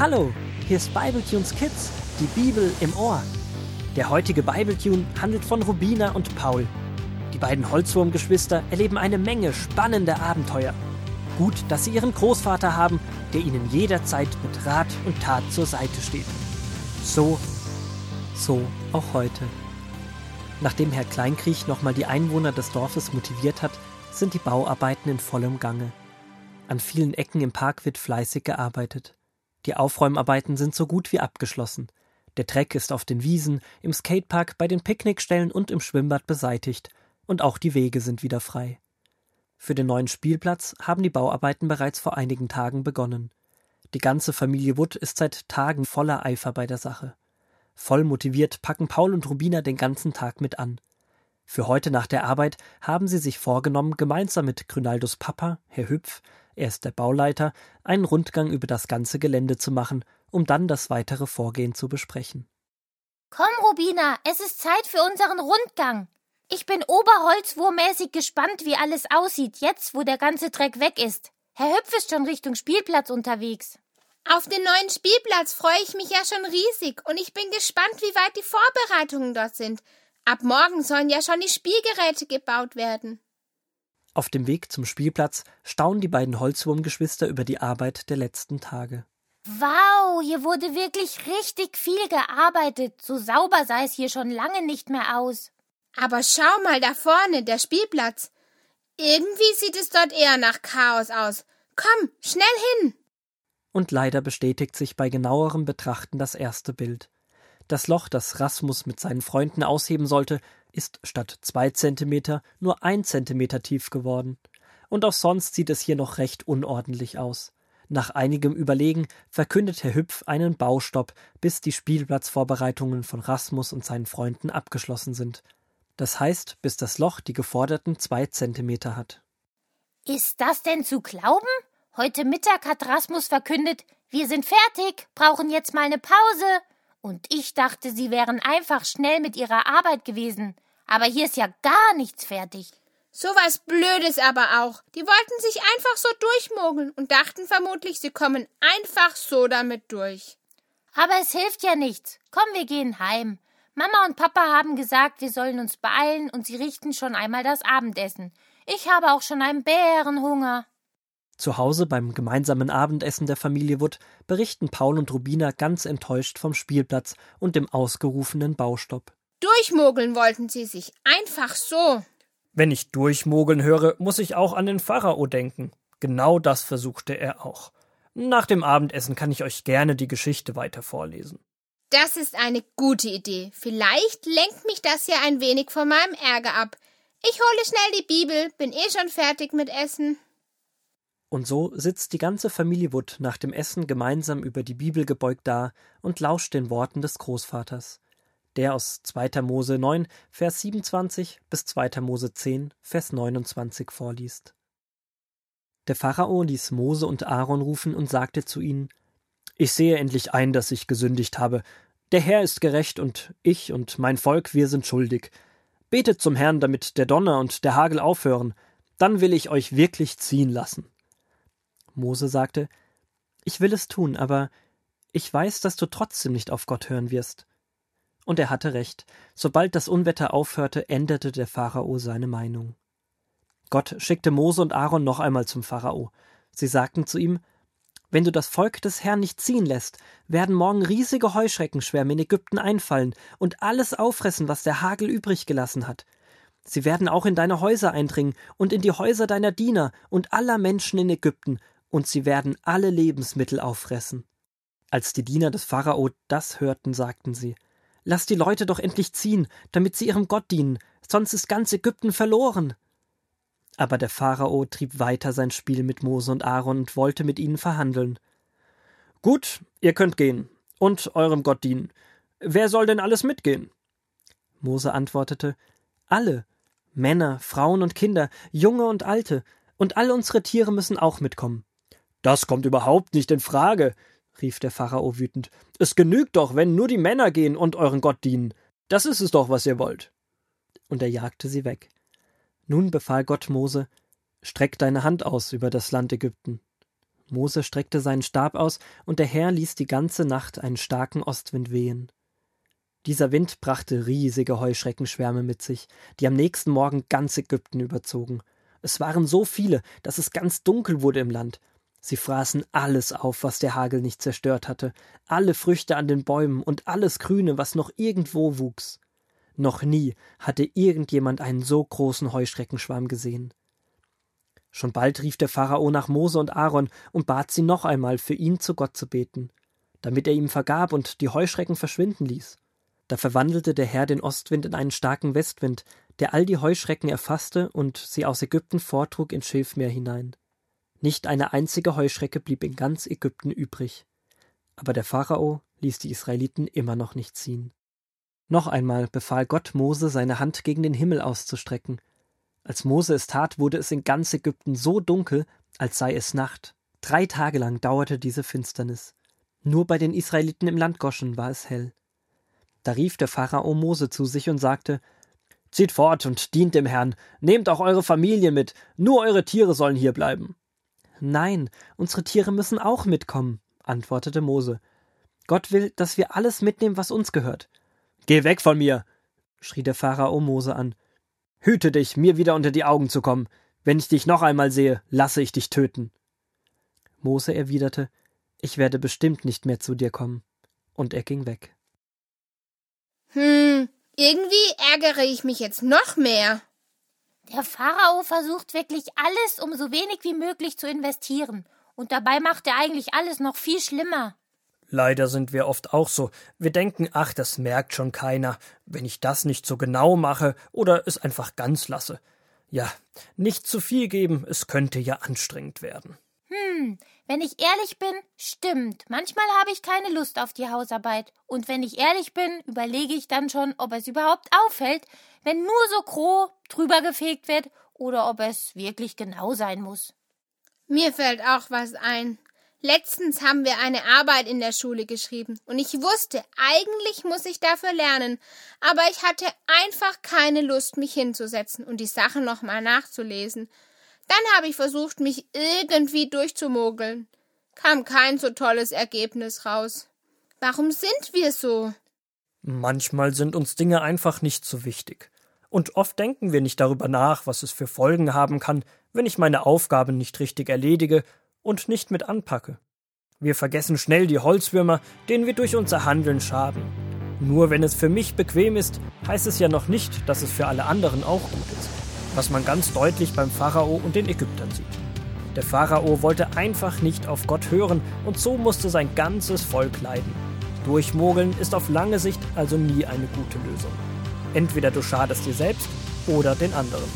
Hallo, hier ist Bibletunes Kids, die Bibel im Ohr. Der heutige Bibletune handelt von Rubina und Paul. Die beiden Holzwurmgeschwister erleben eine Menge spannender Abenteuer. Gut, dass sie ihren Großvater haben, der ihnen jederzeit mit Rat und Tat zur Seite steht. So, so auch heute. Nachdem Herr Kleinkriech nochmal die Einwohner des Dorfes motiviert hat, sind die Bauarbeiten in vollem Gange. An vielen Ecken im Park wird fleißig gearbeitet. Die Aufräumarbeiten sind so gut wie abgeschlossen. Der Dreck ist auf den Wiesen, im Skatepark, bei den Picknickstellen und im Schwimmbad beseitigt, und auch die Wege sind wieder frei. Für den neuen Spielplatz haben die Bauarbeiten bereits vor einigen Tagen begonnen. Die ganze Familie Wood ist seit Tagen voller Eifer bei der Sache. Voll motiviert packen Paul und Rubina den ganzen Tag mit an. Für heute nach der Arbeit haben sie sich vorgenommen, gemeinsam mit Grünaldos Papa, Herr Hüpf, er ist der Bauleiter, einen Rundgang über das ganze Gelände zu machen, um dann das weitere Vorgehen zu besprechen. Komm, Rubina, es ist Zeit für unseren Rundgang. Ich bin oberholzwurmäßig gespannt, wie alles aussieht, jetzt, wo der ganze Dreck weg ist. Herr Hüpf ist schon Richtung Spielplatz unterwegs. Auf den neuen Spielplatz freue ich mich ja schon riesig und ich bin gespannt, wie weit die Vorbereitungen dort sind. Ab morgen sollen ja schon die Spielgeräte gebaut werden. Auf dem Weg zum Spielplatz staunen die beiden Holzwurmgeschwister über die Arbeit der letzten Tage. Wow, hier wurde wirklich richtig viel gearbeitet. So sauber sah es hier schon lange nicht mehr aus. Aber schau mal da vorne, der Spielplatz. Irgendwie sieht es dort eher nach Chaos aus. Komm, schnell hin und leider bestätigt sich bei genauerem Betrachten das erste Bild. Das Loch, das Rasmus mit seinen Freunden ausheben sollte, ist statt zwei Zentimeter nur ein Zentimeter tief geworden. Und auch sonst sieht es hier noch recht unordentlich aus. Nach einigem Überlegen verkündet Herr Hüpf einen Baustopp, bis die Spielplatzvorbereitungen von Rasmus und seinen Freunden abgeschlossen sind. Das heißt, bis das Loch die geforderten zwei Zentimeter hat. Ist das denn zu glauben? Heute Mittag hat Rasmus verkündet, wir sind fertig, brauchen jetzt mal eine Pause. Und ich dachte, sie wären einfach schnell mit ihrer Arbeit gewesen. Aber hier ist ja gar nichts fertig. So was Blödes aber auch. Die wollten sich einfach so durchmogeln und dachten vermutlich, sie kommen einfach so damit durch. Aber es hilft ja nichts. Komm, wir gehen heim. Mama und Papa haben gesagt, wir sollen uns beeilen und sie richten schon einmal das Abendessen. Ich habe auch schon einen Bärenhunger. Zu Hause beim gemeinsamen Abendessen der Familie Wood berichten Paul und Rubina ganz enttäuscht vom Spielplatz und dem ausgerufenen Baustopp. Durchmogeln wollten sie sich einfach so. Wenn ich durchmogeln höre, muss ich auch an den Pharao denken. Genau das versuchte er auch. Nach dem Abendessen kann ich euch gerne die Geschichte weiter vorlesen. Das ist eine gute Idee. Vielleicht lenkt mich das ja ein wenig von meinem Ärger ab. Ich hole schnell die Bibel, bin eh schon fertig mit Essen. Und so sitzt die ganze Familie Wood nach dem Essen gemeinsam über die Bibel gebeugt da und lauscht den Worten des Großvaters, der aus 2. Mose 9, Vers 27 bis 2. Mose 10, Vers 29 vorliest. Der Pharao ließ Mose und Aaron rufen und sagte zu ihnen: Ich sehe endlich ein, dass ich gesündigt habe. Der Herr ist gerecht und ich und mein Volk, wir sind schuldig. Betet zum Herrn, damit der Donner und der Hagel aufhören. Dann will ich euch wirklich ziehen lassen. Mose sagte, Ich will es tun, aber ich weiß, dass du trotzdem nicht auf Gott hören wirst. Und er hatte recht. Sobald das Unwetter aufhörte, änderte der Pharao seine Meinung. Gott schickte Mose und Aaron noch einmal zum Pharao. Sie sagten zu ihm, wenn du das Volk des Herrn nicht ziehen lässt, werden morgen riesige Heuschreckenschwärme in Ägypten einfallen und alles auffressen, was der Hagel übrig gelassen hat. Sie werden auch in deine Häuser eindringen und in die Häuser deiner Diener und aller Menschen in Ägypten und sie werden alle Lebensmittel auffressen. Als die Diener des Pharao das hörten, sagten sie Lass die Leute doch endlich ziehen, damit sie ihrem Gott dienen, sonst ist ganz Ägypten verloren. Aber der Pharao trieb weiter sein Spiel mit Mose und Aaron und wollte mit ihnen verhandeln. Gut, ihr könnt gehen und eurem Gott dienen. Wer soll denn alles mitgehen? Mose antwortete Alle Männer, Frauen und Kinder, Junge und Alte, und all unsere Tiere müssen auch mitkommen. Das kommt überhaupt nicht in Frage, rief der Pharao wütend. Es genügt doch, wenn nur die Männer gehen und euren Gott dienen. Das ist es doch, was ihr wollt. Und er jagte sie weg. Nun befahl Gott Mose, Streck deine Hand aus über das Land Ägypten. Mose streckte seinen Stab aus, und der Herr ließ die ganze Nacht einen starken Ostwind wehen. Dieser Wind brachte riesige Heuschreckenschwärme mit sich, die am nächsten Morgen ganz Ägypten überzogen. Es waren so viele, dass es ganz dunkel wurde im Land. Sie fraßen alles auf, was der Hagel nicht zerstört hatte, alle Früchte an den Bäumen und alles Grüne, was noch irgendwo wuchs. Noch nie hatte irgendjemand einen so großen Heuschreckenschwarm gesehen. Schon bald rief der Pharao nach Mose und Aaron und bat sie noch einmal, für ihn zu Gott zu beten, damit er ihm vergab und die Heuschrecken verschwinden ließ. Da verwandelte der Herr den Ostwind in einen starken Westwind, der all die Heuschrecken erfasste und sie aus Ägypten vortrug ins Schilfmeer hinein. Nicht eine einzige Heuschrecke blieb in ganz Ägypten übrig. Aber der Pharao ließ die Israeliten immer noch nicht ziehen. Noch einmal befahl Gott Mose, seine Hand gegen den Himmel auszustrecken. Als Mose es tat, wurde es in ganz Ägypten so dunkel, als sei es Nacht. Drei Tage lang dauerte diese Finsternis. Nur bei den Israeliten im Land Goschen war es hell. Da rief der Pharao Mose zu sich und sagte Zieht fort und dient dem Herrn, nehmt auch eure Familie mit, nur eure Tiere sollen hier bleiben. Nein, unsere Tiere müssen auch mitkommen, antwortete Mose. Gott will, dass wir alles mitnehmen, was uns gehört. Geh weg von mir, schrie der Pharao Mose an. Hüte dich, mir wieder unter die Augen zu kommen. Wenn ich dich noch einmal sehe, lasse ich dich töten. Mose erwiderte, ich werde bestimmt nicht mehr zu dir kommen. Und er ging weg. Hm, irgendwie ärgere ich mich jetzt noch mehr. Der Pharao versucht wirklich alles, um so wenig wie möglich zu investieren. Und dabei macht er eigentlich alles noch viel schlimmer. Leider sind wir oft auch so. Wir denken, ach, das merkt schon keiner, wenn ich das nicht so genau mache oder es einfach ganz lasse. Ja, nicht zu viel geben, es könnte ja anstrengend werden. Hm, wenn ich ehrlich bin, stimmt. Manchmal habe ich keine Lust auf die Hausarbeit. Und wenn ich ehrlich bin, überlege ich dann schon, ob es überhaupt auffällt, wenn nur so grob drüber gefegt wird oder ob es wirklich genau sein muss. Mir fällt auch was ein. Letztens haben wir eine Arbeit in der Schule geschrieben und ich wusste, eigentlich muss ich dafür lernen, aber ich hatte einfach keine Lust, mich hinzusetzen und die Sachen nochmal nachzulesen. Dann habe ich versucht, mich irgendwie durchzumogeln. Kam kein so tolles Ergebnis raus. Warum sind wir so? Manchmal sind uns Dinge einfach nicht so wichtig. Und oft denken wir nicht darüber nach, was es für Folgen haben kann, wenn ich meine Aufgaben nicht richtig erledige und nicht mit anpacke. Wir vergessen schnell die Holzwürmer, denen wir durch unser Handeln schaden. Nur wenn es für mich bequem ist, heißt es ja noch nicht, dass es für alle anderen auch gut ist was man ganz deutlich beim Pharao und den Ägyptern sieht. Der Pharao wollte einfach nicht auf Gott hören und so musste sein ganzes Volk leiden. Durchmogeln ist auf lange Sicht also nie eine gute Lösung. Entweder du schadest dir selbst oder den anderen.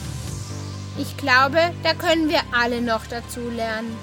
Ich glaube, da können wir alle noch dazu lernen.